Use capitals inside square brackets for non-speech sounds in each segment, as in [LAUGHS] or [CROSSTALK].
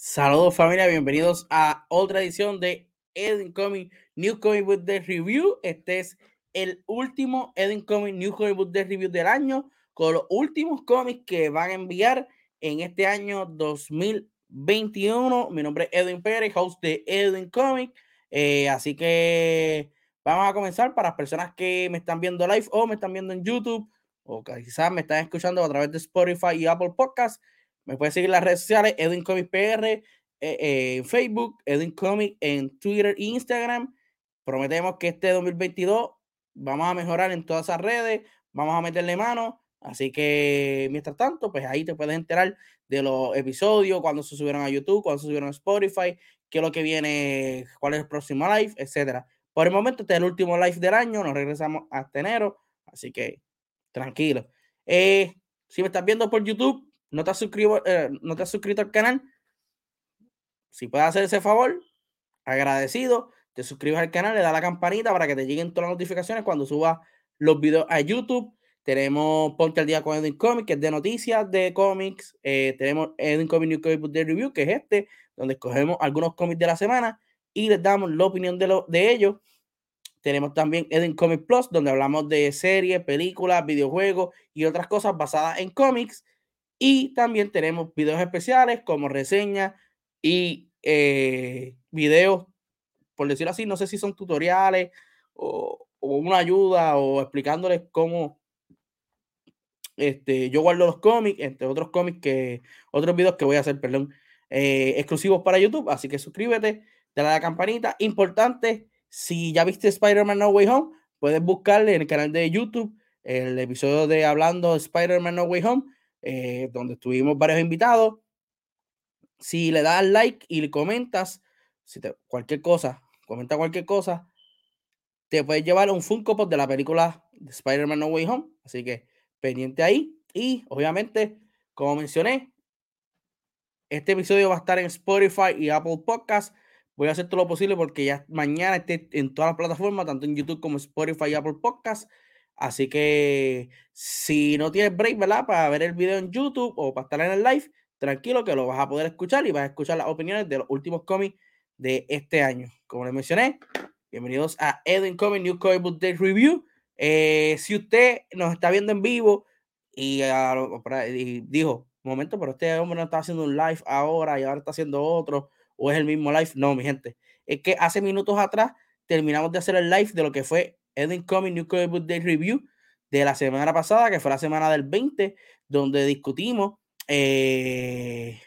Saludos familia, bienvenidos a otra edición de Edwin Comic New Comic Book Day Review. Este es el último Edwin Comic New Comic Book Day Review del año, con los últimos cómics que van a enviar en este año 2021. Mi nombre es Edwin Pérez, host de Edwin Comic. Eh, así que vamos a comenzar para las personas que me están viendo live o me están viendo en YouTube o quizás me están escuchando a través de Spotify y Apple Podcasts me puedes seguir las redes sociales, Edwin Comic PR, eh, eh, en Facebook, Edwin Comic en Twitter e Instagram. Prometemos que este 2022 vamos a mejorar en todas esas redes, vamos a meterle mano. Así que, mientras tanto, pues ahí te puedes enterar de los episodios, cuando se subieron a YouTube, cuando se subieron a Spotify, qué es lo que viene, cuál es el próximo live, etcétera. Por el momento, este es el último live del año, nos regresamos hasta enero, así que tranquilo. Eh, si me estás viendo por YouTube, no te has, suscrito, eh, no te has suscrito al canal, si puedes hacer ese favor, agradecido, te suscribes al canal, le das la campanita para que te lleguen todas las notificaciones cuando suba los videos a YouTube. Tenemos Ponte al Día con Edwin Comics, que es de noticias de cómics. Eh, tenemos Edwin Comics New Comic Book Review, que es este, donde escogemos algunos cómics de la semana y les damos la opinión de, lo, de ellos. Tenemos también Edwin Comics Plus, donde hablamos de series, películas, videojuegos y otras cosas basadas en cómics. Y también tenemos videos especiales como reseñas y eh, videos, por decirlo así, no sé si son tutoriales o, una ayuda o explicándoles cómo este, yo guardo los cómics, entre otros cómics que, otros videos que voy a hacer, perdón, eh, exclusivos para YouTube. Así que suscríbete, dale a la campanita. Importante, si ya viste Spider-Man No Way Home, puedes buscarle en el canal de YouTube el episodio de Hablando Spider-Man No Way Home eh, donde tuvimos varios invitados. Si le das like y le comentas, si te, cualquier cosa, comenta cualquier cosa, te puedes llevar un Funko Pop de la película de Spider-Man No Way Home. Así que pendiente ahí. Y obviamente, como mencioné, este episodio va a estar en Spotify y Apple Podcasts. Voy a hacer todo lo posible porque ya mañana esté en todas las plataformas, tanto en YouTube como Spotify y Apple Podcasts. Así que si no tienes break, ¿verdad? Para ver el video en YouTube o para estar en el live, tranquilo que lo vas a poder escuchar y vas a escuchar las opiniones de los últimos cómics de este año. Como les mencioné, bienvenidos a Edwin Comic New Comic Book Day Review. Eh, si usted nos está viendo en vivo y, y dijo, momento, pero este hombre no está haciendo un live ahora y ahora está haciendo otro, o es el mismo live. No, mi gente, es que hace minutos atrás terminamos de hacer el live de lo que fue Edwin Comic New Comic Book Day Review de la semana pasada, que fue la semana del 20, donde discutimos eh,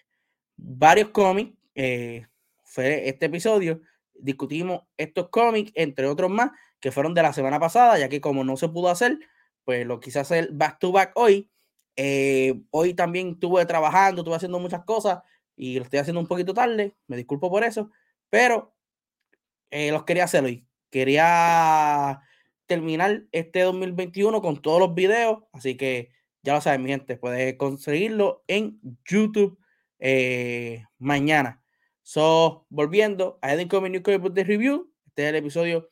varios cómics. Eh, fue este episodio, discutimos estos cómics, entre otros más, que fueron de la semana pasada, ya que como no se pudo hacer, pues lo quise hacer back to back hoy. Eh, hoy también estuve trabajando, estuve haciendo muchas cosas y lo estoy haciendo un poquito tarde, me disculpo por eso, pero los quería hacer hoy. Quería terminar este 2021 con todos los videos. Así que ya lo saben, mi gente, puedes conseguirlo en YouTube eh, mañana. So, volviendo a Edwin Comic New Comic de Review. Este es el episodio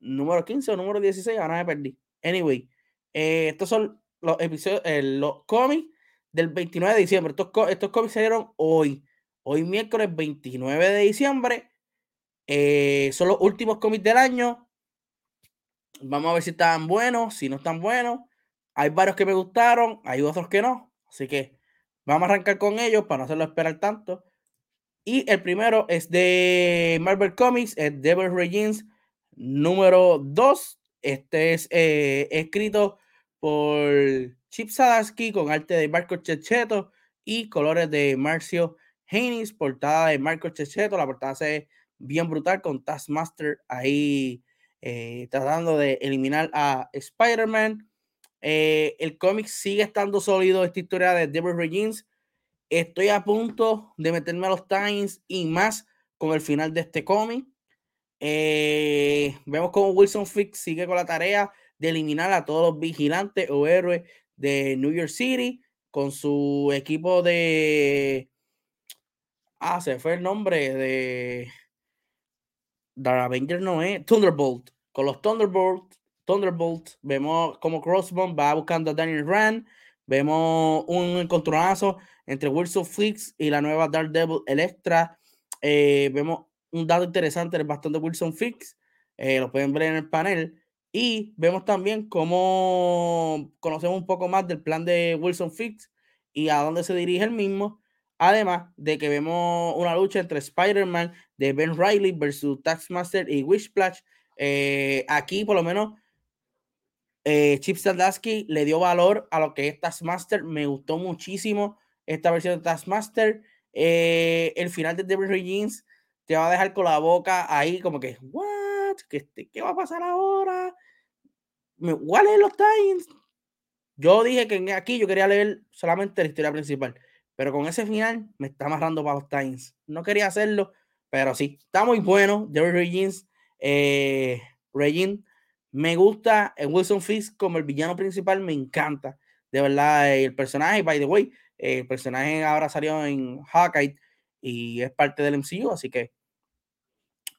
número 15 o número 16. Ahora me perdí. Anyway, eh, estos son los episodios, eh, los cómics del 29 de diciembre. Estos, estos cómics salieron hoy. Hoy miércoles 29 de diciembre. son los últimos cómics del año. Vamos a ver si están buenos, si no están buenos. Hay varios que me gustaron, hay otros que no. Así que vamos a arrancar con ellos para no hacerlo esperar tanto. Y el primero es de Marvel Comics, es Devil Regins número 2. Este es eh, escrito por Chip Sadarsky con arte de Marco Checheto y colores de Marcio Haynes, portada de Marco Checheto. La portada se ve bien brutal con Taskmaster ahí eh, tratando de eliminar a Spider-Man. Eh, el cómic sigue estando sólido, esta historia de Deborah Regins. Estoy a punto de meterme a los Times y más con el final de este cómic. Eh, vemos como Wilson Fix sigue con la tarea de eliminar a todos los vigilantes o héroes de New York City con su equipo de. Ah, se fue el nombre de. The Avenger no es. Thunderbolt. Con los Thunderbolt. Thunderbolt. Vemos como Crossbone va buscando a Daniel Rand. Vemos un encontronazo entre Wilson Fix y la nueva Daredevil Electra. Eh, vemos un dato interesante el bastón de Wilson Fix. Eh, lo pueden ver en el panel. Y vemos también cómo conocemos un poco más del plan de Wilson Fix y a dónde se dirige el mismo. Además de que vemos una lucha entre Spider-Man de Ben Riley versus Taxmaster y Wishplash. Eh, aquí, por lo menos, eh, Chip Zdarsky le dio valor a lo que es Taskmaster. Me gustó muchísimo esta versión de Taskmaster. Eh, el final de Devil Jeans te va a dejar con la boca ahí, como que, ¿what? ¿Qué, qué va a pasar ahora? ¿Cuál es los Times? Yo dije que aquí yo quería leer solamente la historia principal, pero con ese final me está amarrando para los Times. No quería hacerlo, pero sí, está muy bueno. Devil Regins, eh, Regin, me gusta Wilson Fisk como el villano principal, me encanta. De verdad, el personaje, by the way, el personaje ahora salió en Hawkeye y es parte del MCU, así que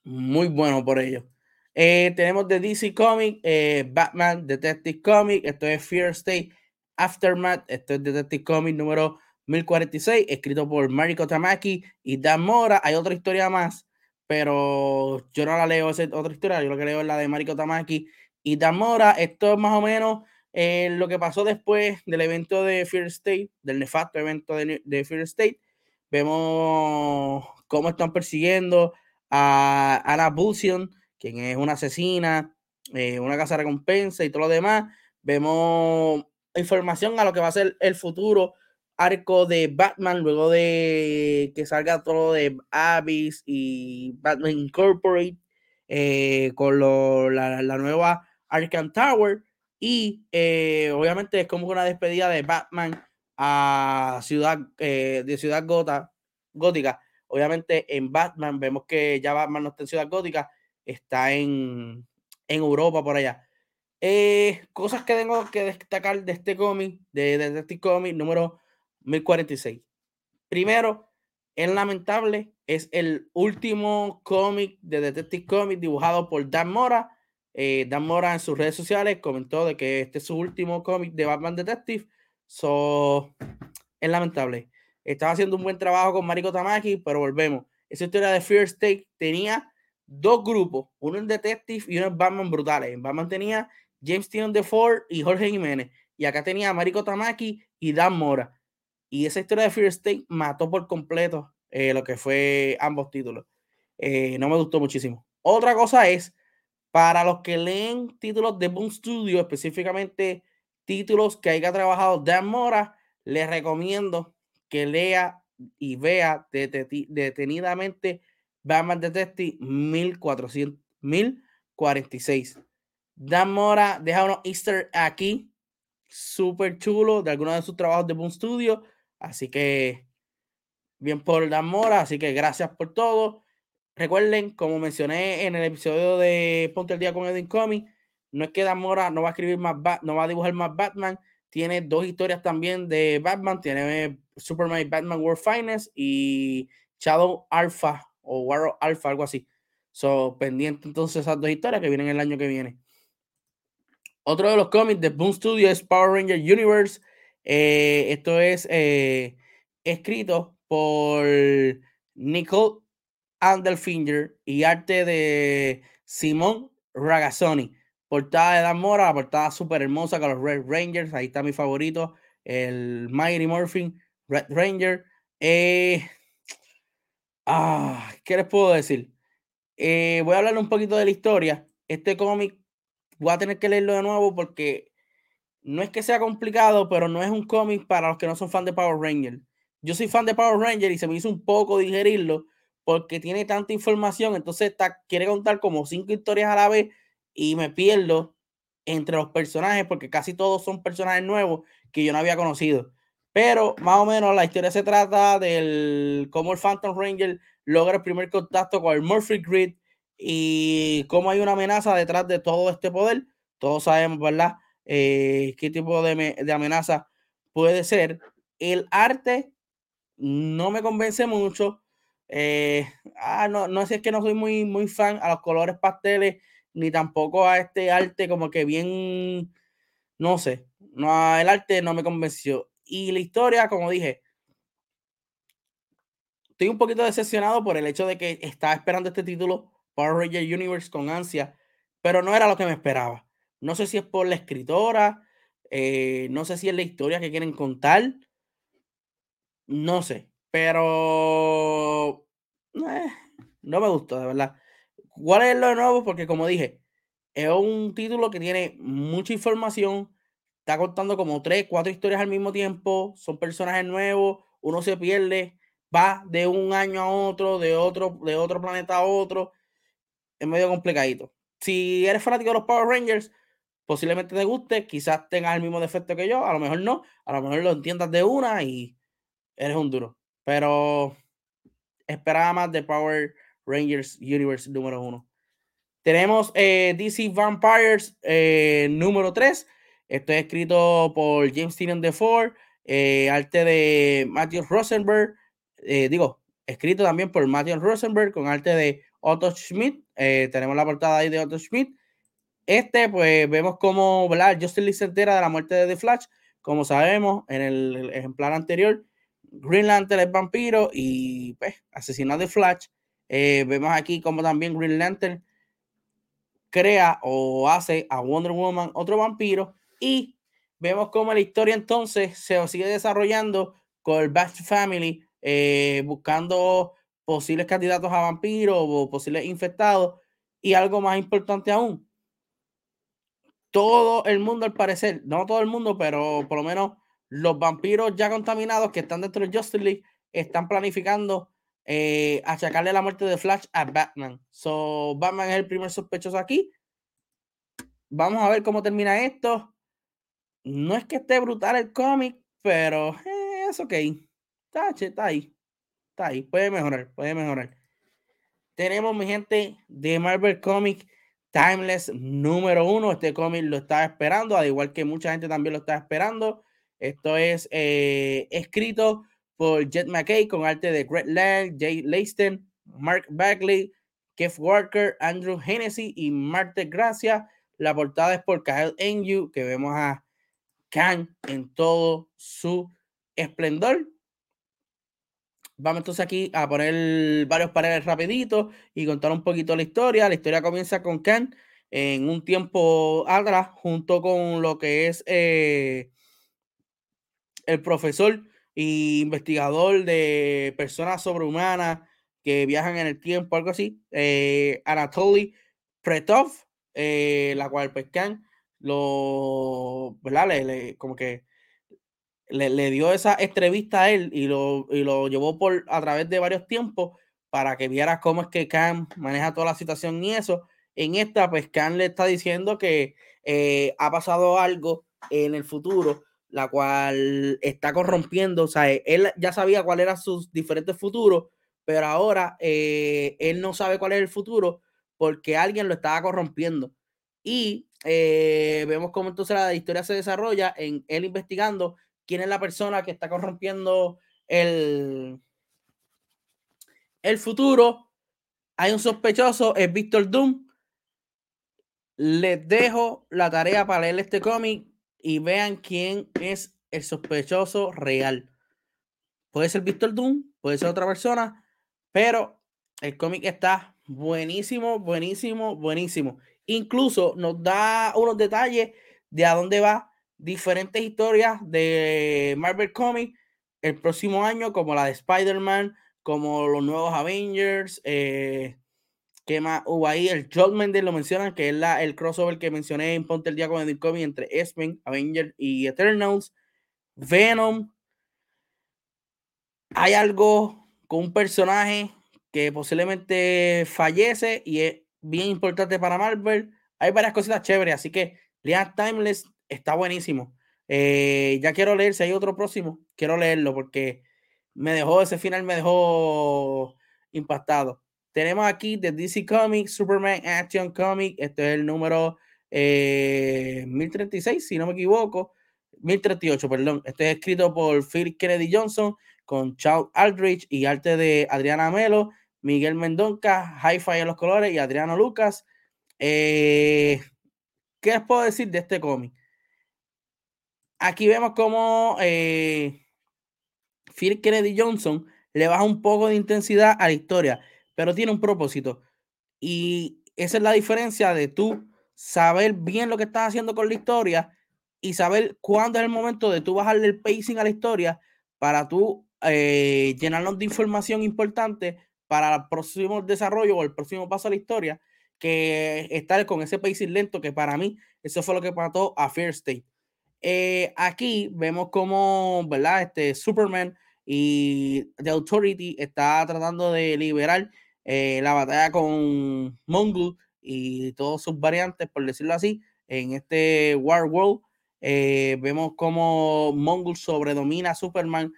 muy bueno por ello. Eh, tenemos de DC Comics, eh, Batman Detective Comic, esto es Fear State Aftermath, esto es Detective Comic número 1046, escrito por Mariko Tamaki y Dan Mora. Hay otra historia más, pero yo no la leo esa otra historia, yo lo que leo es la de Mariko Tamaki y Dan Mora. Esto es más o menos eh, lo que pasó después del evento de Fear State, del nefasto evento de, de Fear State. Vemos cómo están persiguiendo a Anna Bulsion, quien es una asesina, eh, una casa recompensa y todo lo demás. Vemos información a lo que va a ser el futuro arco de Batman luego de que salga todo de Abyss y Batman Incorporate eh, con la, nueva Arkham Tower y eh, obviamente es como una despedida de Batman a ciudad de ciudad gótica obviamente en Batman vemos que ya Batman no está en ciudad gótica está en, Europa por allá. Eh, cosas que tengo que destacar de este cómic, de este cómic número 1046. Primero, es lamentable, es el último cómic de Detective Comics dibujado por Dan Mora. Eh, Dan Mora en sus redes sociales comentó de que este es su último cómic de Batman Detective. So, es lamentable. Estaba haciendo un buen trabajo con Mariko Tamaki, pero volvemos. Esa historia de Fear State tenía dos grupos, uno en Detective y uno en Batman Brutales. En Batman tenía James de Ford y Jorge Jiménez. Y acá tenía a Mariko Tamaki y Dan Mora. Y esa historia de Fear State mató por completo eh, lo que fue ambos títulos. Eh, no me gustó muchísimo. Otra cosa es, para los que leen títulos de Boom Studio, específicamente títulos que haya trabajado Dan Mora, les recomiendo que lea y vea detenidamente Batman Detective 1400, 1046. Dan Mora deja unos easter aquí, súper chulo, de algunos de sus trabajos de Boom Studio. Así que, bien por Dan Mora, así que gracias por todo. Recuerden, como mencioné en el episodio de Ponte el Día con Edwin Comic, no es que Dan Mora no va a escribir más, no va a dibujar más Batman, tiene dos historias también de Batman, tiene Superman y Batman World Finest y Shadow Alpha o War Alpha, algo así. So, pendiente entonces esas dos historias que vienen el año que viene. Otro de los cómics de Boom Studio es Power Ranger Universe. Eh, esto es eh, escrito por Nicole Andelfinger y arte de Simón Ragazzoni. Portada de Dan Mora, portada súper hermosa con los Red Rangers. Ahí está mi favorito, el Mighty Morphin Red Ranger. Eh, Ah, ¿qué les puedo decir? Voy a hablar un poquito de la historia. Este cómic voy a tener que leerlo de nuevo porque no es que sea complicado, pero no es un cómic para los que no son fan de Power Ranger. Yo soy fan de Power Ranger y se me hizo un poco digerirlo porque tiene tanta información, entonces está, quiere contar como cinco historias a la vez y me pierdo entre los personajes porque casi todos son personajes nuevos que yo no había conocido. Pero más o menos la historia se trata del cómo el Phantom Ranger logra el primer contacto con el Murphy Grid y cómo hay una amenaza detrás de todo este poder. Todos sabemos, ¿verdad? Eh, qué tipo de, amenaza puede ser. El arte no me convence mucho. Eh, ah, no, no sé, es que no soy muy, muy fan a los colores pasteles, ni tampoco a este arte como que bien, no sé, no, el arte no me convenció. Y la historia, como dije, estoy un poquito decepcionado por el hecho de que estaba esperando este título, Power Ranger Universe, con ansia, pero no era lo que me esperaba. No sé si es por la escritora, eh, no sé si es la historia que quieren contar, no sé, pero eh, no me gusta, de verdad. ¿Cuál es lo nuevo? Porque como dije, es un título que tiene mucha información, está contando como tres, cuatro historias al mismo tiempo, son personajes nuevos, uno se pierde, va de un año a otro, de otro, de otro planeta a otro, es medio complicadito. Si eres fanático de los Power Rangers, posiblemente te guste, quizás tengas el mismo defecto que yo, a lo mejor no, a lo mejor lo entiendas de una y eres un duro. Pero esperaba más de Power Rangers Universe número uno. Tenemos eh, DC Vampires eh, número 3. Esto es escrito por James Tynion de Ford, eh, arte de Matthew Rosenberg. digo, escrito también por Matthew Rosenberg con arte de Otto Schmidt. tenemos la portada ahí de Otto Schmidt. Este, pues vemos como Justin Lee se entera de la muerte de The Flash. Como sabemos, en el ejemplar anterior, Green Lantern es vampiro y pues asesina de Flash. Eh, vemos aquí como también Green Lantern crea o hace a Wonder Woman otro vampiro y vemos como la historia entonces se sigue desarrollando con el Bat Family eh, buscando posibles candidatos a vampiros o posibles infectados y algo más importante aún todo el mundo al parecer no todo el mundo pero por lo menos los vampiros ya contaminados que están dentro de Justice League están planificando eh, achacarle la muerte de Flash a Batman. So, Batman es el primer sospechoso aquí. Vamos a ver cómo termina esto. No es que esté brutal el cómic, pero eh, es ok. Está, está ahí. Está ahí. Puede mejorar, puede mejorar. Tenemos, mi gente, de Marvel Comics Timeless número uno. Este cómic lo estaba esperando, al igual que mucha gente también lo estaba esperando. Esto es eh, escrito por Jet McKay con arte de Greg Lang, Jay Leiston, Mark Bagley, Keith Walker, Andrew Hennessy y Marte Gracia. La portada es por Kyle Enyu, que vemos a Khan en todo su esplendor. Vamos entonces aquí a poner varios paneles rapiditos y contar un poquito la historia. La historia comienza con Khan en un tiempo atrás, junto con lo que es eh, el profesor e investigador de personas sobrehumanas que viajan en el tiempo, algo así, eh, Anatoly Pretov, eh, la cual pues lo, ¿verdad? Le, como que le, dio esa entrevista a él y lo, y lo llevó por a través de varios tiempos para que viera cómo es que Khan maneja toda la situación y eso. En esta, pues Khan le está diciendo que eh, ha pasado algo en el futuro la cual está corrompiendo, o sea, él ya sabía cuál eran sus diferentes futuros, pero ahora eh, él no sabe cuál es el futuro porque alguien lo estaba corrompiendo. Y eh, vemos cómo entonces la historia se desarrolla en él investigando quién es la persona que está corrompiendo el, el futuro. Hay un sospechoso, es Víctor Doom. Les dejo la tarea para leer este cómic y vean quién es el sospechoso real. Puede ser Víctor Doom, puede ser otra persona, pero el cómic está buenísimo, buenísimo, buenísimo. Incluso nos da unos detalles de a dónde va diferentes historias de Marvel Comics el próximo año, como la de Spider-Man, como los nuevos Avengers, eh, ¿Qué más hubo ahí? El Mendes lo mencionan, que es la, el crossover que mencioné en Ponte el Día con el Comic entre X-Men, Avengers y Eternals. Venom. Hay algo con un personaje que posiblemente fallece y es bien importante para Marvel. Hay varias cositas chéveres, así que Leah Timeless está buenísimo. Eh, ya quiero leer, si hay otro próximo, quiero leerlo porque me dejó, ese final me dejó impactado. tenemos aquí de DC Comics, Superman Action Comic. Este es el número 1036, eh, si no me equivoco. 1038, perdón. Este es escrito por Phil Kennedy Johnson con Charles Aldrich y arte de Adriana Melo, Miguel Mendonca, Hi-Fi en los colores y Adriano Lucas. Eh, ¿Qué les puedo decir de este cómic? Aquí vemos cómo eh, Phil Kennedy Johnson le baja un poco de intensidad a la historia, pero tiene un propósito. Y esa es la diferencia de tú saber bien lo que estás haciendo con la historia y saber cuándo es el momento de tú bajarle el pacing a la historia para tú eh, llenarnos de información importante para el próximo desarrollo o el próximo paso de la historia, que estar con ese pacing lento, que para mí eso fue lo que mató a Fear State. Eh, aquí vemos como, ¿verdad? Este Superman y The Authority está tratando de liberar eh, la batalla con Mongol y todos sus variantes, por decirlo así, en este War World. Eh, vemos como Mongol sobredomina a Superman.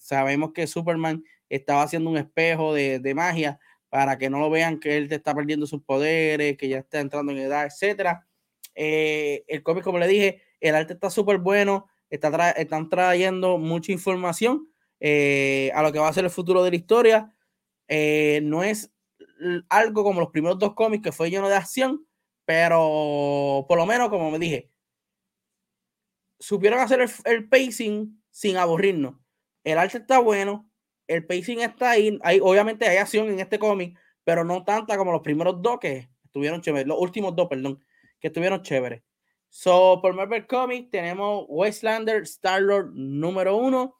sabemos que Superman estaba haciendo un espejo de, de, magia para que no lo vean que él está perdiendo sus poderes, que ya está entrando en edad, etcétera. el cómic, como le dije, el arte está súper bueno, está están trayendo mucha información eh, a lo que va a ser el futuro de la historia. Eh, no es algo como los primeros dos cómics que fue lleno de acción, pero por lo menos, como me dije, supieron hacer el, pacing sin aburrirnos. El arte está bueno, el pacing está ahí, obviamente hay acción en este cómic, pero no tanta como los primeros dos que estuvieron chéveres, los últimos dos, perdón, que estuvieron chéveres. So, por Marvel Comics tenemos Wastelander Star-Lord número uno.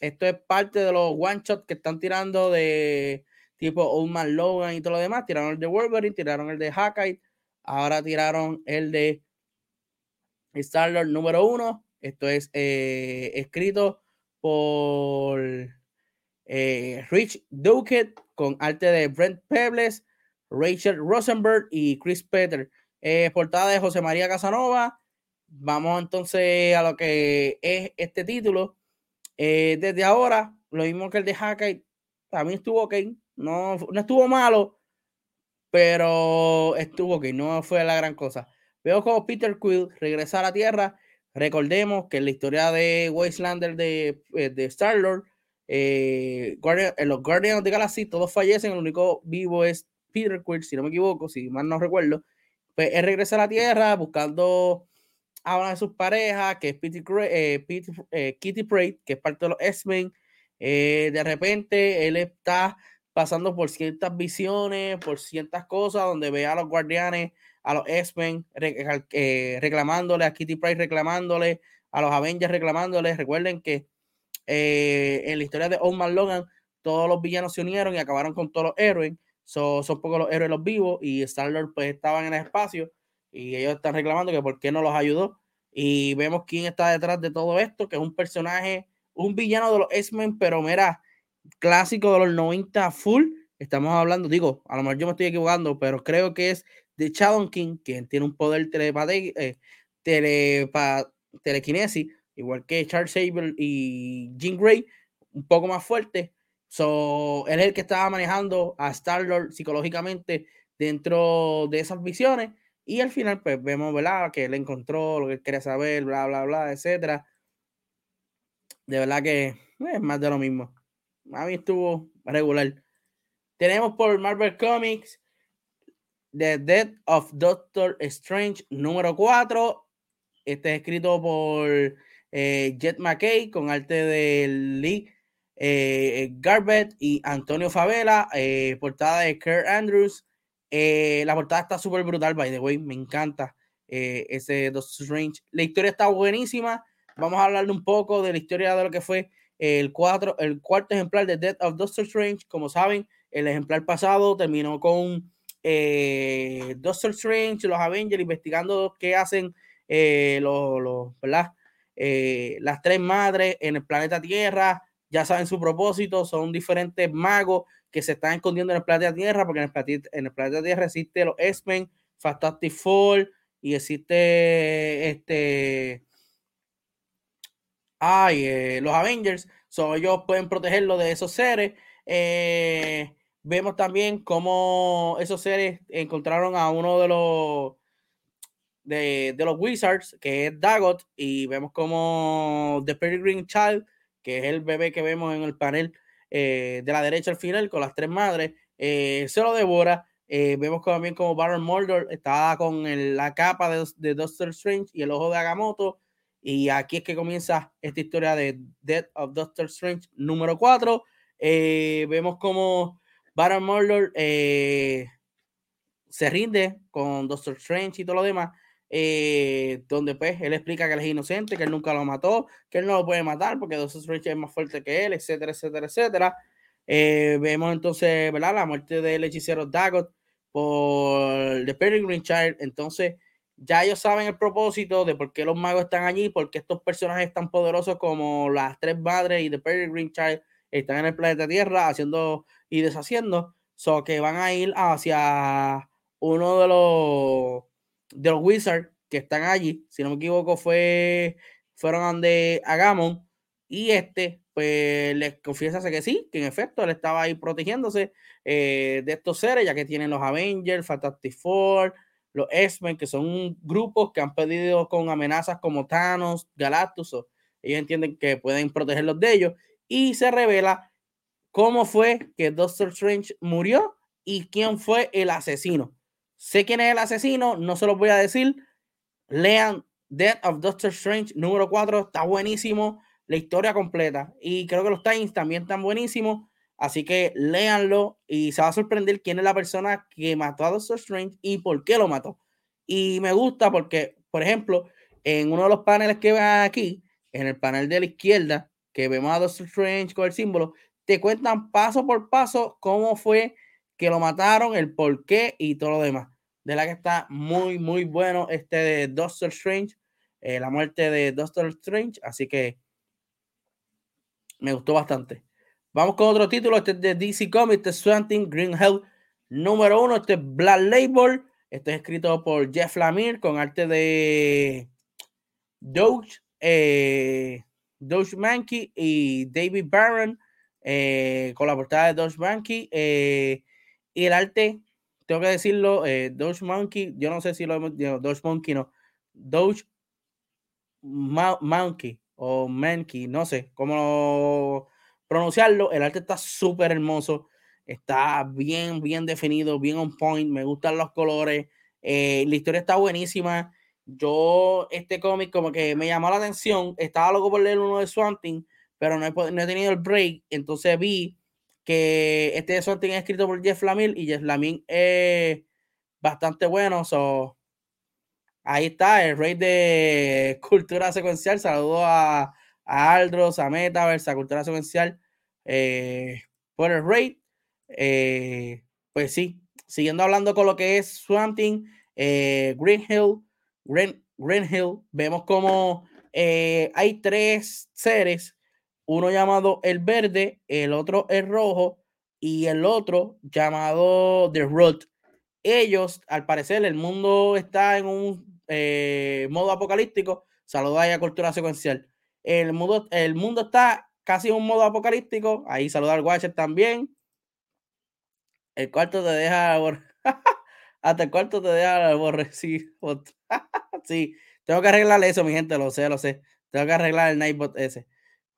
Esto es parte de los one shots que están tirando de tipo Old Man Logan y todo lo demás. Tiraron el de Wolverine, tiraron el de Hawkeye. Ahora tiraron el de Star-Lord número uno. Esto es eh, escrito por eh, Rich Duquette con arte de Brent Pebles, Rachel Rosenberg y Chris Peter. Eh, portada de José María Casanova. Vamos entonces a lo que es este título. Eh, desde ahora, lo mismo que el de Hawkeye, también estuvo ok. No, no estuvo malo, pero estuvo ok. No fue la gran cosa. Veo como Peter Quill regresa a la Tierra. Recordemos que en la historia de Wastelander de, eh, de Star-Lord, en los Guardians of the todos fallecen. El único vivo es Peter Quill, si no me equivoco, si mal no recuerdo. Pues él regresa a la Tierra buscando a una de sus parejas, que es eh, eh, Kitty Pryde, que es parte de los X-Men. Eh, de repente él está pasando por ciertas visiones, por ciertas cosas, donde ve a los guardianes, a los X-Men reclamándole, a Kitty Pryde reclamándole, a los Avengers reclamándole. Recuerden que en la historia de Old Man Logan, todos los villanos se unieron y acabaron con todos los héroes son pocos los héroes los vivos y Star-Lord pues estaban en el espacio y ellos están reclamando que por qué no los ayudó. Y vemos quién está detrás de todo esto, que es un personaje, un villano de los X-Men, pero mira, clásico de los 90 full. Estamos hablando, digo, a lo mejor yo me estoy equivocando, pero creo que es de Shadow King, quien tiene un poder telepate, eh, telequinesis, igual que Charles Sable y Jean Grey, un poco más fuerte, So, él es el que estaba manejando a Star-Lord psicológicamente dentro de esas visiones. Y al final, pues vemos, ¿verdad? Que él encontró lo que él quería saber, bla, bla, bla, etcétera. De verdad que es más de lo mismo. A mí estuvo regular. Tenemos por Marvel Comics The Death of Doctor Strange número 4. Este es escrito por eh, Jet McKay con arte de Lee eh, Garbett y Antonio Favela, eh, portada de Kurt Andrews. Eh, la portada está súper brutal, by the way, me encanta ese Doctor Strange. La historia está buenísima. Vamos a hablarle un poco de la historia de lo que fue el, cuatro, el cuarto ejemplar de Death of Doctor Strange. Como saben, el ejemplar pasado terminó con Doctor Strange, los Avengers, investigando qué hacen los, los las tres madres en el planeta Tierra ya saben su propósito, son diferentes magos que se están escondiendo en el planeta Tierra, porque en el planeta, en Tierra existe los X-Men, Fantastic Four, y existe este. Ay, eh, los Avengers, so, ellos pueden protegerlo de esos seres. Eh, Vemos también cómo esos seres encontraron a uno de los de, los Wizards, que es Dagot, y vemos como The Peregrine Child, que es el bebé que vemos en el panel eh, de la derecha al final, con las tres madres, eh, se lo devora. Eh, vemos también como Baron Mordor está con la capa de, Doctor Strange y el ojo de Agamotto. Y aquí es que comienza esta historia de Death of Doctor Strange número 4. vemos como Baron Mordor se rinde con Doctor Strange y todo lo demás. Eh, donde pues él explica que él es inocente, que él nunca lo mató, que él no lo puede matar porque Doctor Strange es más fuerte que él, etcétera, etcétera, etcétera. Eh, vemos entonces, ¿verdad? La muerte del hechicero Dagot por The Peregrine Child. Entonces, ya ellos saben el propósito de por qué los magos están allí, porque estos personajes tan poderosos como las tres madres y The Peregrine Child están en el planeta Tierra haciendo y deshaciendo. So que van a ir hacia uno de los de los Wizards que están allí, si no me equivoco, fue, fueron donde Agamon y este, pues les confiesa que sí, que en efecto él estaba ahí protegiéndose eh, de estos seres, ya que tienen los Avengers, Fantastic Four, los X-Men, que son grupos que han pedido con amenazas como Thanos, Galactus, ellos entienden que pueden protegerlos de ellos, y se revela cómo fue que Doctor Strange murió y quién fue el asesino. Sé quién es el asesino, no se los voy a decir. Lean Death of Doctor Strange número 4, está buenísimo. La historia completa. Y creo que los times también están buenísimos. Así que léanlo y se va a sorprender quién es la persona que mató a Doctor Strange y por qué lo mató. Y me gusta porque, por ejemplo, en uno de los paneles que ven aquí, en el panel de la izquierda, que vemos a Doctor Strange con el símbolo, te cuentan paso por paso cómo fue que lo mataron, el por qué y todo lo demás de la que está muy, muy bueno este de Doctor Strange, eh, la muerte de Doctor Strange, así que me gustó bastante. Vamos con otro título, este es de DC Comics, este Green Hell número uno, este es Black Label, este es escrito por Jeff Lemire con arte de Doge, eh, Doge Mankey y David Barron, eh, con la portada de Doge Mankey, eh, y el arte tengo que decirlo, eh, Doge Monkey, yo no sé si lo hemos dicho, Doge Monkey no, Doge Monkey o Mankey, no sé cómo pronunciarlo. El arte está súper hermoso, está bien, bien definido, bien on point, me gustan los colores, eh, la historia está buenísima. Yo, este cómic, como que me llamó la atención, estaba loco por leer uno de Swanting, pero no no he tenido el break, entonces vi que este Sword es escrito por Jeff Lamil y Jeff Lamil es bastante bueno. So, ahí está, el rey de [LAUGHS] cultura secuencial. Saludos a, a Aldros, a Metaverse, a cultura secuencial eh, por el rey. Eh, pues sí, siguiendo hablando con lo que es Swamping, eh, Green Hill, Green, Green Hill, vemos como hay tres seres uno llamado el verde, el otro el rojo y el otro llamado The Root. Ellos, al parecer, el mundo está en un eh, modo apocalíptico. Saludos a Cultura Secuencial. El mundo, el mundo está casi en un modo apocalíptico. Ahí saludar al Watcher también. El cuarto te deja. [LAUGHS] Hasta el cuarto te deja borre. Sí, [LAUGHS] sí, tengo que arreglar eso, mi gente. Lo sé, lo sé. Tengo que arreglar el Nightbot ese.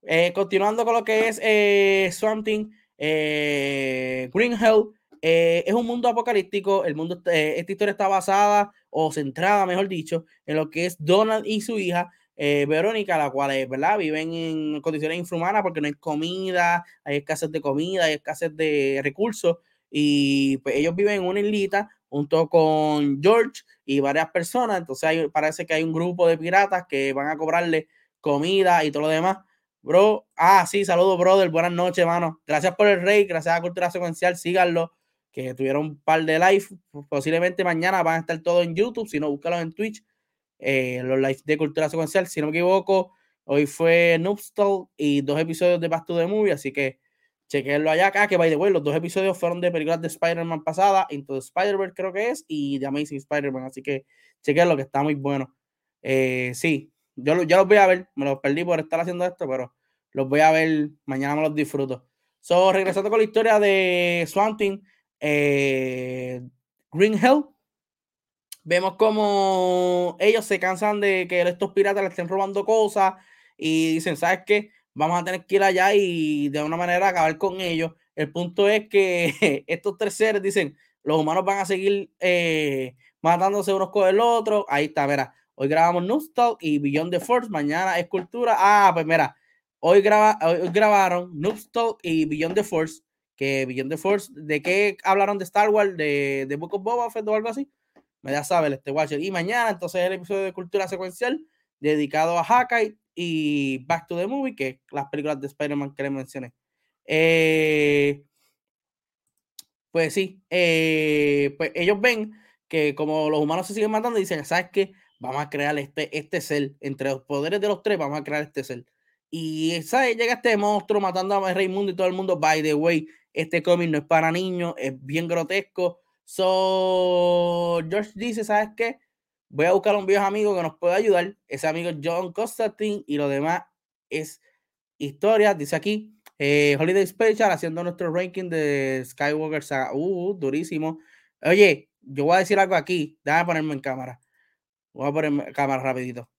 Eh, continuando con lo que es eh, Something, eh, Green Hell, eh, es un mundo apocalíptico. El mundo, esta historia está basada o centrada, mejor dicho, en lo que es Donald y su hija. Verónica, la cual ¿verdad? viven en condiciones infrahumanas porque no hay comida, hay escasez de comida, hay escasez de recursos y pues ellos viven en una islita junto con George y varias personas, entonces parece que hay un grupo de piratas que van a cobrarle comida y todo lo demás Bro, ah, sí, saludos, brother. Buenas noches, hermano. Gracias por el rey, gracias a Cultura Secuencial. Síganlo, que tuvieron un par de live. Posiblemente mañana van a estar todos en YouTube. Si no, búscalos en Twitch. Eh, los live de Cultura Secuencial. Si no me equivoco, hoy fue Noobstall y dos episodios de Pasto de Movie. Así que chequenlo allá acá. Que by the way, los dos episodios fueron de películas de Spider-Man pasada. Into the Spider-Verse, creo que es. Y The Amazing Spider-Man. Así que chequenlo, que está muy bueno. Eh, sí, yo, yo los voy a ver, me los perdí por estar haciendo esto, pero los voy a ver, mañana me los disfruto. So, regresando con la historia de Swanting, eh, Green Hell, vemos como ellos se cansan de que estos piratas le estén robando cosas y dicen, ¿sabes qué? Vamos a tener que ir allá y de una manera acabar con ellos. El punto es que [LAUGHS] estos tres seres dicen, los humanos van a seguir eh, matándose unos con el otro. Ahí está, mira. Hoy grabamos Noobstalk y Beyond the Force. Mañana es cultura. Ah, pues mira. Hoy, graba, hoy grabaron Noobstalk y Beyond the Force. Que Beyond the Force, ¿de qué hablaron de Star Wars? ¿De, de Book of Boba Fett o algo así? Me da saber este Watcher. Y mañana, entonces, el episodio de cultura secuencial dedicado a Hawkeye y Back to the Movie, que las películas de Spider-Man que les mencioné. Eh, pues sí, eh, pues ellos ven que como los humanos se siguen matando, dicen, ¿sabes qué? Vamos a crear este, este ser, entre los poderes de los tres, vamos a crear este ser. Y ¿sabes? llega este monstruo matando a Raimundo y todo el mundo, by the way, este cómic no es para niños, es bien grotesco. So, George dice, ¿sabes qué? Voy a buscar a un viejo amigo que nos pueda ayudar. Ese amigo es John Constantine y lo demás es historia. Dice aquí, eh, Holiday Special haciendo nuestro ranking de Skywalker Saga. Uh, durísimo. Oye, yo voy a decir algo aquí. Déjame ponerme en cámara. Voy a ponerme en cámara rapidito.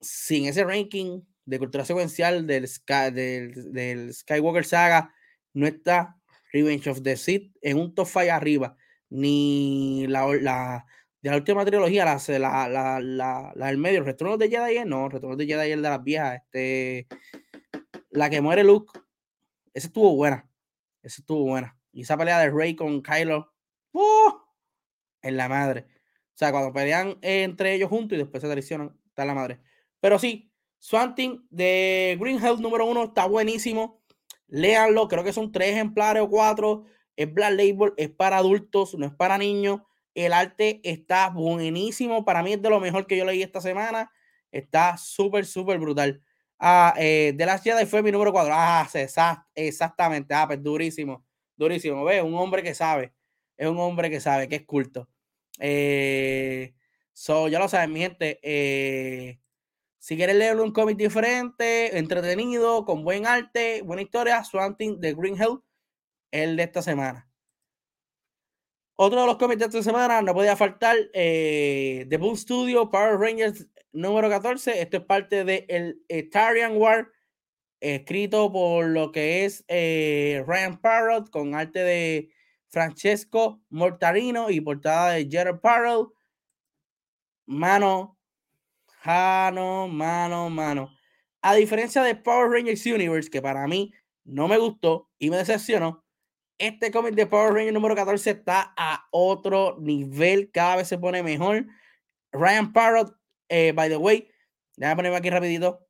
Sin ese ranking de cultura secuencial del, del, Skywalker Saga, no está Revenge of the Sith en un top 5 arriba. Ni la, la de la última trilogía, la, la, la, del medio, Retorno de Jedi, no, Retorno de Jedi es de las viejas, este, la que muere Luke, esa estuvo buena. Esa estuvo buena. Y esa pelea de Rey con Kylo, ¡uh! en la madre. O sea, cuando pelean entre ellos juntos y después se traicionan, está la madre. Pero sí, Swanting de Green Hell número uno está buenísimo. Léanlo, creo que son tres ejemplares o cuatro. Es Black Label, es para adultos, no es para niños. El arte está buenísimo. Para mí es de lo mejor que yo leí esta semana. Está súper, súper brutal. Ah, eh, The Last Jedi fue mi número 4. Ah, exactamente. Ah, pues durísimo. Durísimo. Ve, un hombre que sabe. Es un hombre que sabe, que es culto. Eh, so, ya lo saben, mi gente. Eh, si quieres leer un cómic diferente, entretenido, con buen arte, buena historia, Swanting de Green Hill, el de esta semana. Otro de los cómics de esta semana no podía faltar eh, The Boom Studio Power Rangers número 14. Esto es parte de el Etarian War, escrito por lo que es Ryan Parrott, con arte de Francesco Mortarino y portada de Gerard Parrott. Mano, mano, mano, mano. A diferencia de Power Rangers Universe, que para mí no me gustó y me decepcionó, este cómic de Power Rangers número 14 está a otro nivel, cada vez se pone mejor. Ryan Parrott eh, by the way, déjame ponerme aquí rapidito.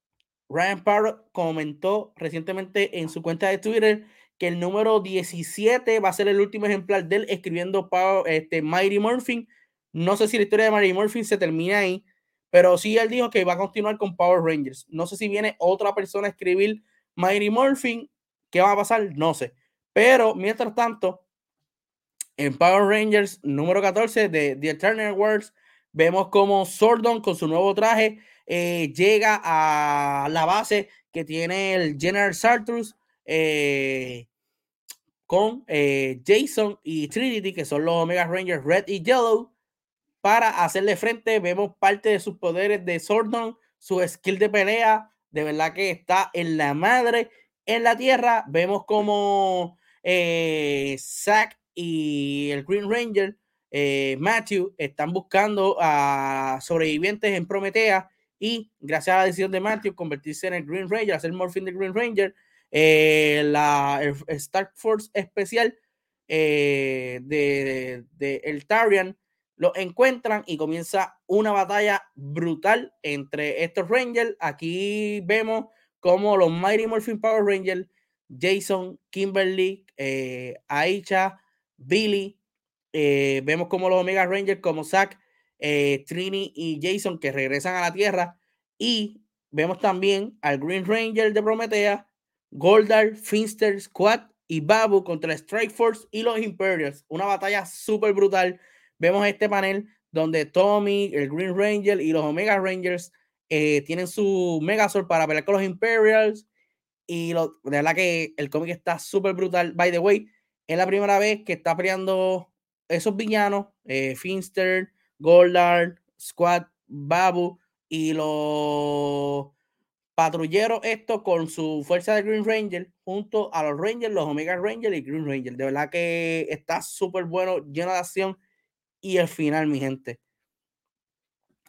Ryan Parrott comentó recientemente en su cuenta de Twitter que el número 17 va a ser el último ejemplar de él escribiendo este, Mighty Morphin. No sé si la historia de Mighty Morphin se termina ahí, pero sí él dijo que va a continuar con Power Rangers. No sé si viene otra persona a escribir Mighty Morphin. ¿Qué va a pasar? No sé. Pero mientras tanto, en Power Rangers número 14 de The Eternal Worlds Vemos como Sordon con su nuevo traje eh, llega a la base que tiene el General Sartrus eh, con eh, Jason y Trinity, que son los Omega Rangers Red y Yellow, para hacerle frente. Vemos parte de sus poderes de Sordon, su skill de pelea, de verdad que está en la madre. En la tierra vemos como Zack y el Green Ranger eh, Matthew están buscando a sobrevivientes en Prometea y gracias a la decisión de Matthew convertirse en el Green Ranger, hacer morphing de Green Ranger, eh, la Star Force especial eh, de, el Tarian lo encuentran y comienza una batalla brutal entre estos Rangers. Aquí vemos como los Mighty Morphin Power Rangers, Jason, Kimberly, Aisha, Billy, eh, vemos como los Omega Rangers, como Zack, eh, Trini y Jason, que regresan a la Tierra. Y vemos también al Green Ranger de Prometea, Goldar, Finster, Squad y Babu contra Strike Force y los Imperials. Una batalla súper brutal. Vemos este panel donde Tommy, el Green Ranger y los Omega Rangers eh, tienen su Megazord para pelear con los Imperials. Y lo, de verdad que el cómic está súper brutal. By the way, es la primera vez que está peleando esos villanos, eh, Finster, Goldar, Squad, Babu y los patrulleros esto con su fuerza de Green Ranger junto a los Rangers, los Omega Rangers y Green Ranger. De verdad que está súper bueno, lleno de acción. Y el final, mi gente.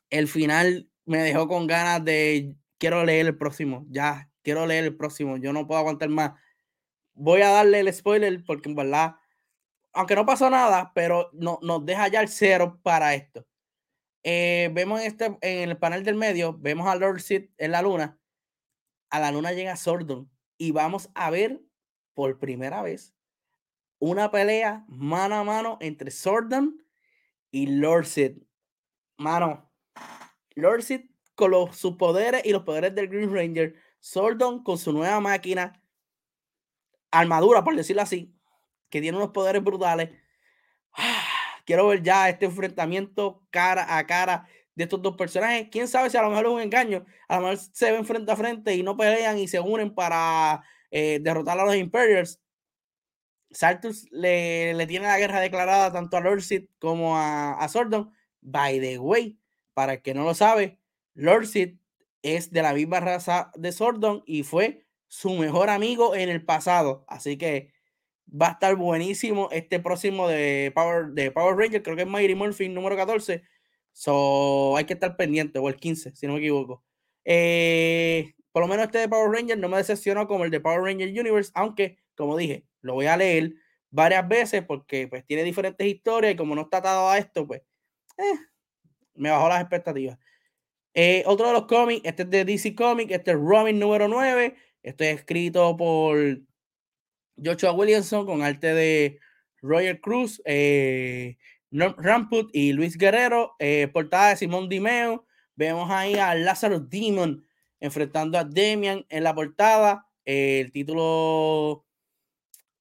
El final me dejó con ganas de quiero leer el próximo. Ya, quiero leer el próximo. Yo no puedo aguantar más. Voy a darle el spoiler porque en verdad, aunque no pasó nada, pero no, nos deja ya el cero para esto. Eh, vemos en, este, en el panel del medio, vemos a Lord Sid en la luna a la luna llega Sordon y vamos a ver por primera vez una pelea mano a mano entre Sordon y Lord Sid. Mano, Lord Sid con los, sus poderes y los poderes del Green Ranger, Sordon con su nueva máquina, armadura, por decirlo así, que tiene unos poderes brutales. [SIGHS] Quiero ver ya este enfrentamiento cara a cara de estos dos personajes. Quién sabe si a lo mejor es un engaño. A lo mejor se ven frente a frente y no pelean y se unen para eh, derrotar a los Imperials. Sartus le, le, tiene la guerra declarada tanto a Lord Sid como a, a Sordon. By the way, para el que no lo sabe, Lord Sid es de la misma raza de Sordon y fue su mejor amigo en el pasado. Así que va a estar buenísimo este próximo de Power, de Power Ranger. Creo que es Mighty Morphin número 14 So, hay que estar pendiente, o el 15, si no me equivoco. Eh, por lo menos este de Power Ranger no me decepcionó como el de Power Ranger Universe, aunque, como dije, lo voy a leer varias veces porque pues tiene diferentes historias y como no está atado a esto, pues eh, me bajó las expectativas. Eh, otro de los cómics, este es de DC Comics, este es Robin número 9, este es escrito por Joshua Williamson con arte de Roger Cruz. Ramput y Luis Guerrero, eh, portada de Simón Dimeo. Vemos ahí a Lázaro Demon enfrentando a Demian en la portada. el título,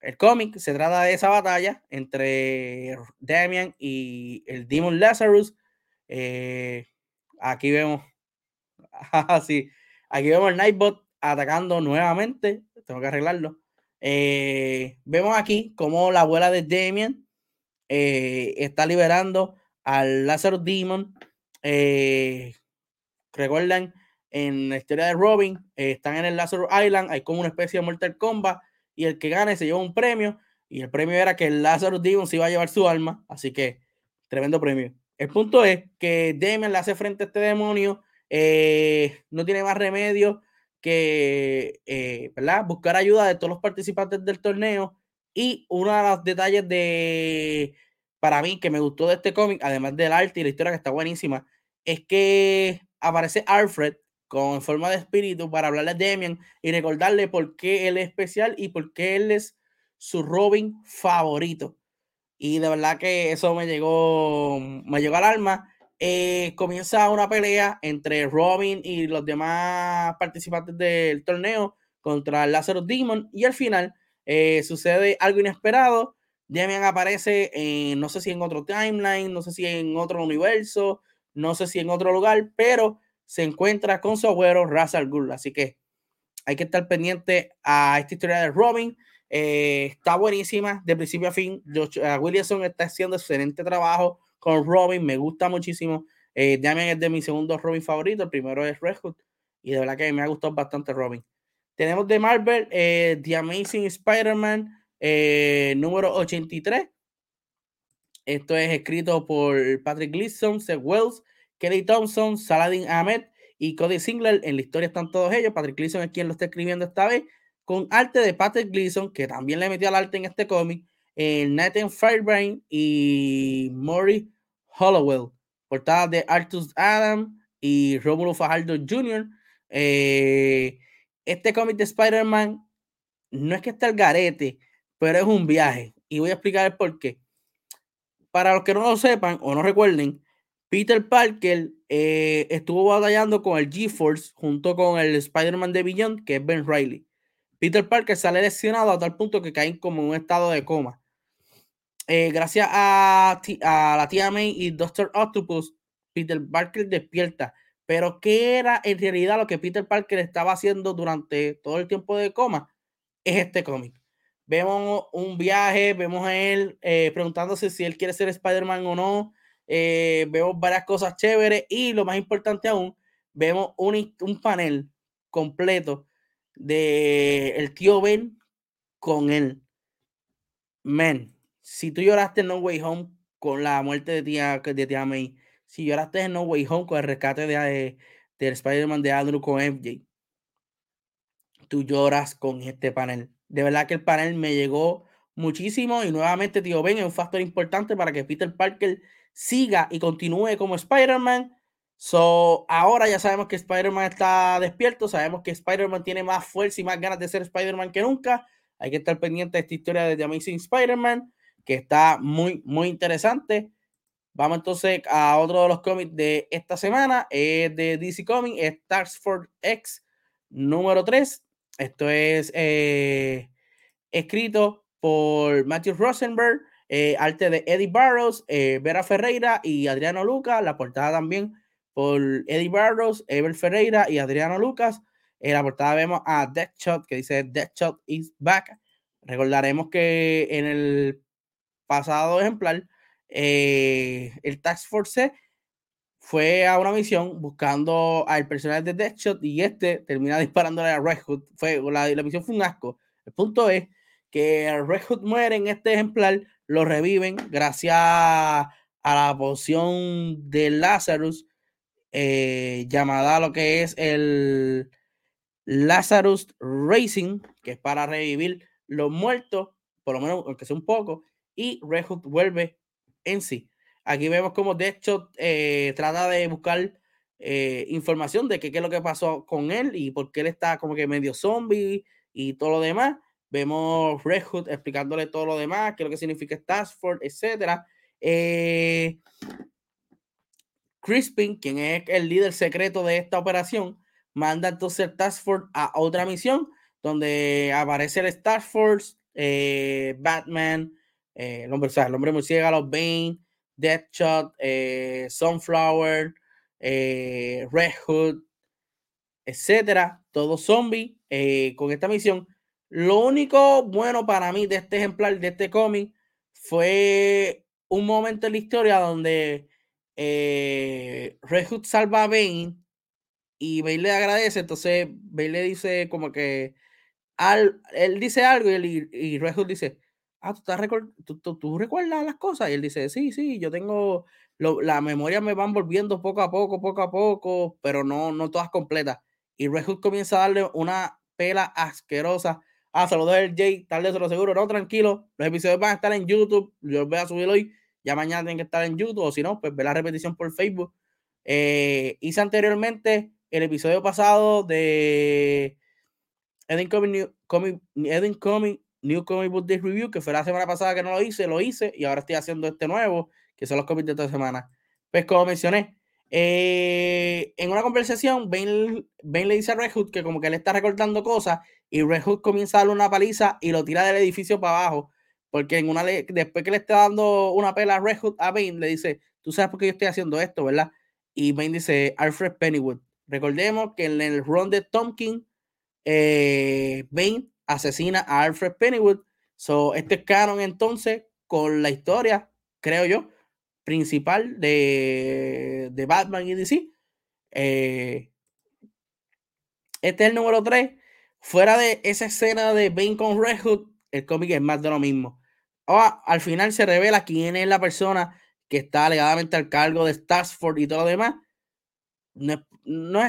el cómic, se trata de esa batalla entre Demian y el Demon Lazarus. Eh, aquí vemos, [LAUGHS] así, aquí vemos el Nightbot atacando nuevamente. Tengo que arreglarlo. Eh, vemos aquí como la abuela de Demian eh, está liberando al Lazarus Demon. Eh, recuerdan, en la historia de Robin, eh, están en el Lazarus Island, hay como una especie de Mortal Kombat, y el que gane se lleva un premio, y el premio era que el Lazarus Demon se iba a llevar su alma, así que tremendo premio. El punto es que Damon le hace frente a este demonio, no tiene más remedio que buscar ayuda de todos los participantes del torneo y uno de los detalles de, para mí, que me gustó de este cómic, además del arte y la historia que está buenísima, es que aparece Alfred con forma de espíritu para hablarle a Demian y recordarle por qué él es especial y por qué él es su Robin favorito. Y de verdad que eso me llegó, me llegó al alma. Eh, comienza una pelea entre Robin y los demás participantes del torneo contra Lazarus Demon y al final eh, sucede algo inesperado. Demian aparece, en, no sé si en otro timeline, no sé si en otro universo, no sé si en otro lugar, pero se encuentra con su abuelo Ra's al Ghul. Así que hay que estar pendiente a esta historia de Robin. Eh, está buenísima de principio a fin. George, Williamson está haciendo excelente trabajo con Robin, me gusta muchísimo. Eh, Damian es de mi segundo Robin favorito, el primero es Red y de verdad que me ha gustado bastante Robin. Tenemos de Marvel eh, The Amazing Spider-Man eh, número 83. Esto es escrito por Patrick Gleason, Seth Wells, Kelly Thompson, Saladin Ahmed y Cody Singler. En la historia están todos ellos. Patrick Gleason es quien lo está escribiendo esta vez. Con arte de Patrick Gleason, que también le metió al arte en este cómic. Nathan Firebrain y Maury Hollowell. Portada de Artus Adam y Romulo Fajardo Jr. Eh, este cómic de Spider-Man no es que esté al garete, pero es un viaje. Y voy a explicar el por qué. Para los que no lo sepan o no recuerden, Peter Parker eh, estuvo batallando con el G-Force junto con el Spider-Man de Beyond, que es Ben Riley. Peter Parker sale lesionado a tal punto que caen como en un estado de coma. Eh, gracias a, a, la tía May y Doctor Octopus, Peter Parker despierta, Pero ¿qué era en realidad lo que Peter Parker estaba haciendo durante todo el tiempo de coma? Es este cómic. Vemos un viaje, vemos a él eh, preguntándose si él quiere ser Spider-Man o no. Eh, vemos varias cosas chéveres y lo más importante aún, vemos un, un panel completo de el tío Ben con él. Men, si tú lloraste en No Way Home con la muerte de tía, de tía May, si lloraste en No Way Home con el rescate de, de, del Spider-Man de Andrew con MJ, tú lloras con este panel. De verdad que el panel me llegó muchísimo y nuevamente, tío Ben, es un factor importante para que Peter Parker siga y continúe como Spider-Man. So, ahora ya sabemos que Spider-Man está despierto, sabemos que Spider-Man tiene más fuerza y más ganas de ser Spider-Man que nunca. Hay que estar pendiente de esta historia de The Amazing Spider-Man, que está muy, muy interesante. Vamos entonces a otro de los cómics de esta semana, es de DC Comics, es X número 3. Esto es eh, escrito por Matthew Rosenberg, eh, arte de Eddie Barrows, eh, Vera Ferreira y Adriano Lucas, la portada también por Eddie Barrows, Ever Ferreira y Adriano Lucas. En la portada vemos a Deathshot que dice Deathshot is back. Recordaremos que en el pasado ejemplar, eh, el Task Force fue a una misión buscando al personaje de Deathshot y este termina [LAUGHS] disparándole a Red Hood. Fue, la, misión fue un asco. El punto es que Red Hood muere en este ejemplar, lo reviven gracias a la poción de Lazarus, eh, llamada lo que es el Lazarus Racing, que es para revivir los muertos, por lo menos aunque sea un poco, y Red Hood vuelve en sí. Aquí vemos como de hecho eh, trata de buscar eh, información de qué, es lo que pasó con él y por qué él está como que medio zombie y todo lo demás. Vemos Red Hood explicándole todo lo demás, qué es lo que significa Force, etc. Eh, Crispin, quien es el líder secreto de esta operación, manda entonces el a otra misión donde aparece el Force, eh, Batman, eh, el hombre, o el hombre los Bane, Deathshot, eh, Sunflower, Red Hood, etcétera, todo zombie con esta misión lo único bueno para mí de este ejemplar, de este cómic, fue un momento en la historia donde eh, Red Hood salva a Bane y Bane le agradece. Entonces Bane le dice como que al, él dice algo y, y Red Hood dice, ah, ¿tú, tú, tú, recuerdas las cosas? Y él dice, sí, sí, yo tengo, lo, la memoria me van volviendo poco a poco, poco a poco, pero no, no todas completas. Y Red Hood comienza a darle una pela asquerosa Ah, saludos el Jay, tarde se lo seguro. No, tranquilo. Los episodios van a estar en YouTube. Yo los voy a subir hoy. Ya mañana tienen que estar en YouTube. O si no, pues ve la repetición por Facebook. Eh, hice anteriormente el episodio pasado de Eden Comic Comic, New Comic Book Day Review, que fue la semana pasada que no lo hice, lo hice y ahora estoy haciendo este nuevo, que son los cómics de esta semana. Pues como mencioné, eh, en una conversación, Ben, le dice a Red Hood que como que le está recortando cosas y Red Hood comienza a darle una paliza y lo tira del edificio para abajo. Porque en una después que le está dando una pela a Red Hood a Bane, le dice, tú sabes por qué yo estoy haciendo esto, ¿verdad? Y Bane dice, Alfred Pennywood. Recordemos que en el run de Tompkins, eh, Bane asesina a Alfred Pennywood. So, este es canon entonces con la historia, creo yo, principal de, de Batman y DC. Eh, este es el número 3. Fuera de esa escena de Bane con Red Hood, el cómic es más de lo mismo. Ahora, al final se revela quién es la persona que está alegadamente al cargo de Starsford y todo lo demás. No es,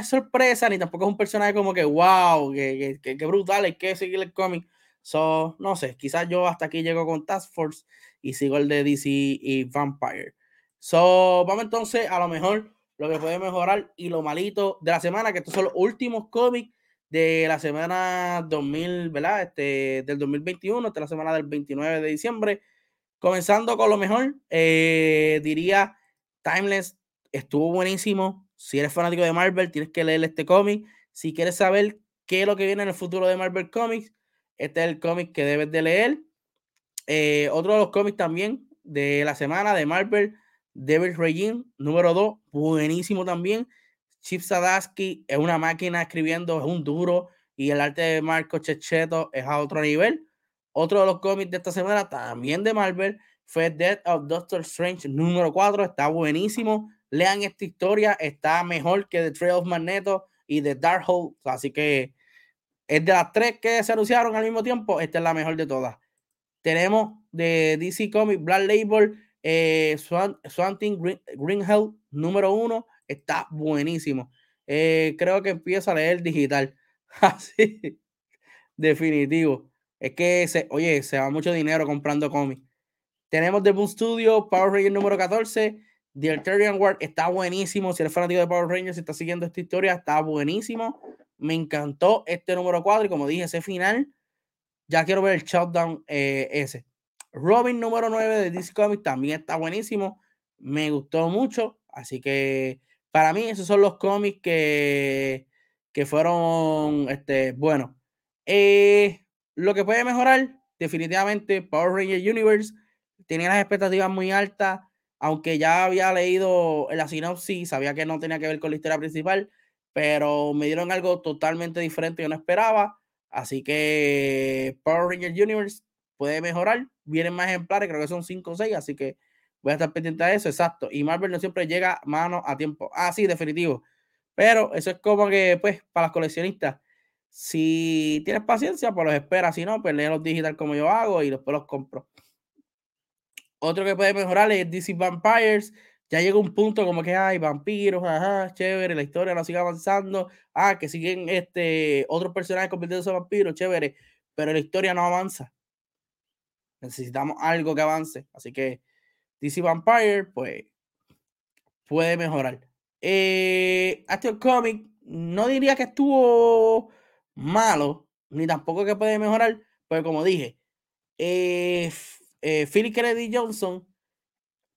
sorpresa, ni tampoco es un personaje como que wow, que, que, brutal, hay que seguir el cómic. So, no sé, quizás yo hasta aquí llego con Task Force y sigo el de DC y Vampire. So, vamos entonces a lo mejor lo que puede mejorar y lo malito de la semana, que estos son los últimos cómics de la semana 2000, ¿verdad? Este, del 2021, esta la semana del 29 de diciembre. Comenzando con lo mejor, eh, diría Timeless estuvo buenísimo. Si eres fanático de Marvel, tienes que leer este cómic. Si quieres saber qué es lo que viene en el futuro de Marvel Comics, este es el cómic que debes de leer. Eh, otro de los cómics también de la semana de Marvel Devil Regime, número 2, buenísimo también. Chip Sadaski es una máquina escribiendo, es un duro. Y el arte de Marco Checheto es a otro nivel. Otro de los cómics de esta semana, también de Marvel, fue Death of Doctor Strange número 4. Está buenísimo. Lean esta historia. Está mejor que The Trail of Magneto y The Dark Hole. Así que es de las tres que se anunciaron al mismo tiempo. Esta es la mejor de todas. Tenemos de DC Comics Black Label eh, Swant, Green, Green Hell número 1. Está buenísimo. Eh, creo que empieza a leer digital. [LAUGHS] Así, definitivo. Es que, se, oye, se va mucho dinero comprando cómics. Tenemos The Boom Studio, Power Rangers número 14. The Arterian War está buenísimo. Si eres fanático de Power Rangers y está siguiendo esta historia, está buenísimo. Me encantó este número 4 y como dije, ese final, ya quiero ver el shutdown eh, ese. Robin número 9 de DC Comics también está buenísimo. Me gustó mucho. Así que para mí esos son los cómics que, que fueron este, buenos. Eh, lo que puede mejorar, definitivamente, Power Rangers Universe tenía las expectativas muy altas, aunque ya había leído la sinopsis, sabía que no tenía que ver con la historia principal, pero me dieron algo totalmente diferente que no esperaba. Así que Power Rangers Universe puede mejorar. Vienen más ejemplares, creo que son 5 o 6, así que voy a estar pendiente de eso, exacto. Y Marvel no siempre llega mano a tiempo. Ah, sí, definitivo. Pero eso es como que, pues, para los coleccionistas, si tienes paciencia, pues los esperas. Si no, pues los digital como yo hago y después los compro. Otro que puede mejorar es DC Vampires. Ya llega un punto como que hay vampiros, ajá, chévere, la historia no sigue avanzando. Ah, que siguen este, otros personajes convirtiéndose en vampiros, chévere, pero la historia no avanza. Necesitamos algo que avance. Así que DC Vampire, pues, puede mejorar. Eh, Action Comic, no diría que estuvo malo, ni tampoco que puede mejorar, pero como dije, eh, eh, Philip Kennedy Johnson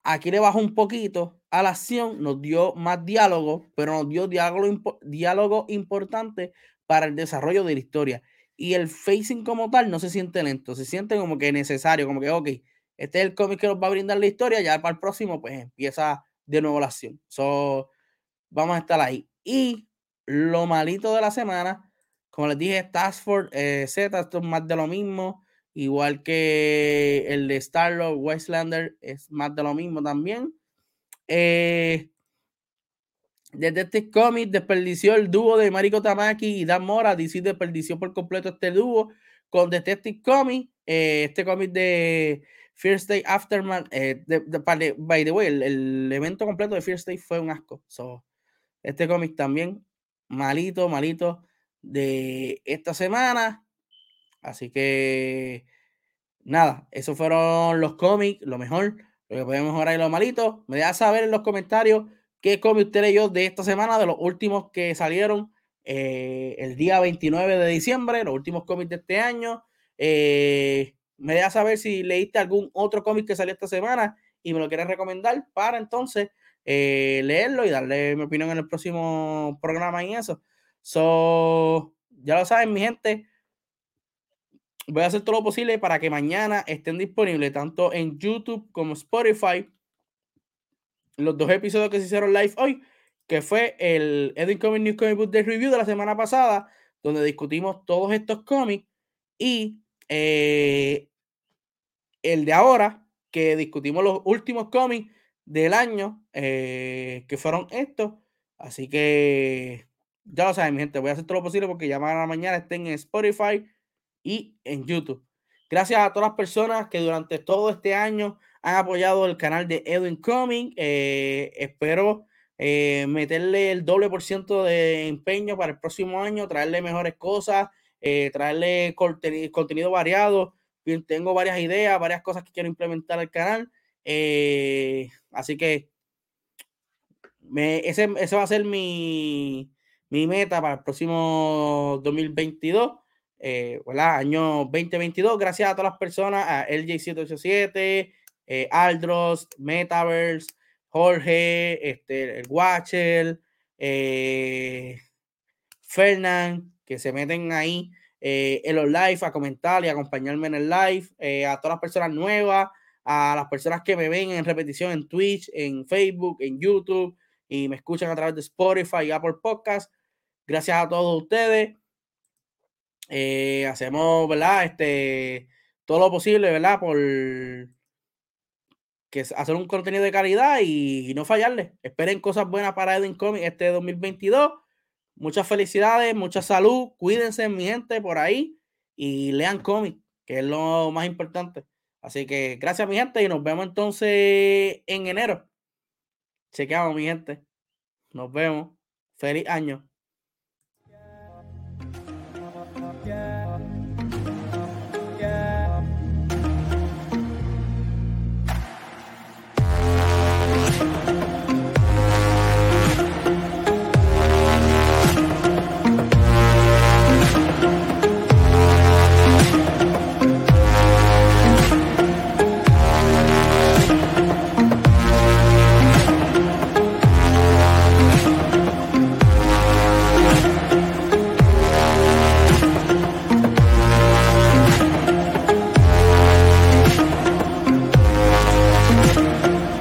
aquí le bajó un poquito a la acción, nos dio más diálogo, pero nos dio diálogo, diálogo importante para el desarrollo de la historia. Y el facing como tal no se siente lento, se siente como que necesario, como que, ok, este es el cómic que nos va a brindar la historia, ya para el próximo pues empieza de nuevo la acción. So, vamos a estar ahí. Y lo malito de la semana, como les dije, Task eh, Z, esto es más de lo mismo, igual que el de Star-Lord, Westlander, es más de lo mismo también. Eh, Detective Comics desperdició el dúo de Mariko Tamaki y Dan Mora. DC desperdició por completo este dúo con Detective Comics. Eh, este cómic de First Day Aftermath, eh, by the way, el, evento completo de First Day fue un asco. So, este cómic también, malito, malito de esta semana. Así que, nada, esos fueron los cómics, lo mejor, lo que podemos mejorar y lo malito. Me deja saber en los comentarios qué cómic usted leyó de esta semana, de los últimos que salieron eh, el día 29 de diciembre, los últimos cómics de este año. Eh, me deja saber si leíste algún otro cómic que salió esta semana y me lo quieres recomendar para entonces eh, leerlo y darle mi opinión en el próximo programa y eso. So, ya lo saben, mi gente. Voy a hacer todo lo posible para que mañana estén disponibles tanto en YouTube como Spotify los dos episodios que se hicieron live hoy, que fue el Edwin Comic News Comic Book de Review de la semana pasada, donde discutimos todos estos cómics y eh, el de ahora, que discutimos los últimos cómics del año, eh, que fueron estos. Así que ya lo saben, mi gente, voy a hacer todo lo posible porque ya mañana estén en Spotify y en YouTube. Gracias a todas las personas que durante todo este año han apoyado el canal de Edwin Comic. Eh, espero meterle el doble por ciento de empeño para el próximo año, traerle mejores cosas, eh, traerle contenido, variado. Tengo varias ideas, varias cosas que quiero implementar al canal. Eh, así que ese, va a ser mi, meta para el próximo 2022. Eh, Año 2022. Gracias a todas las personas, a LJ787, eh, Aldros, Metaverse, Jorge, este, el Watcher, eh, Fernand, que se meten ahí eh, en los live a comentar y acompañarme en el live, eh, a todas las personas nuevas, a las personas que me ven en repetición en Twitch, en Facebook, en YouTube, y me escuchan a través de Spotify y Apple Podcast. Gracias a todos ustedes. Eh, hacemos, ¿verdad? Este, todo lo posible, ¿verdad? Por que hacer un contenido de calidad y, no fallarle. Esperen cosas buenas para Edwin Comics este 2022. Muchas felicidades, mucha salud. Cuídense, mi gente, por ahí. Y lean cómics, que es lo más importante. Así que gracias, mi gente, y nos vemos entonces en enero. Chequeamos, mi gente. Nos vemos. Feliz año.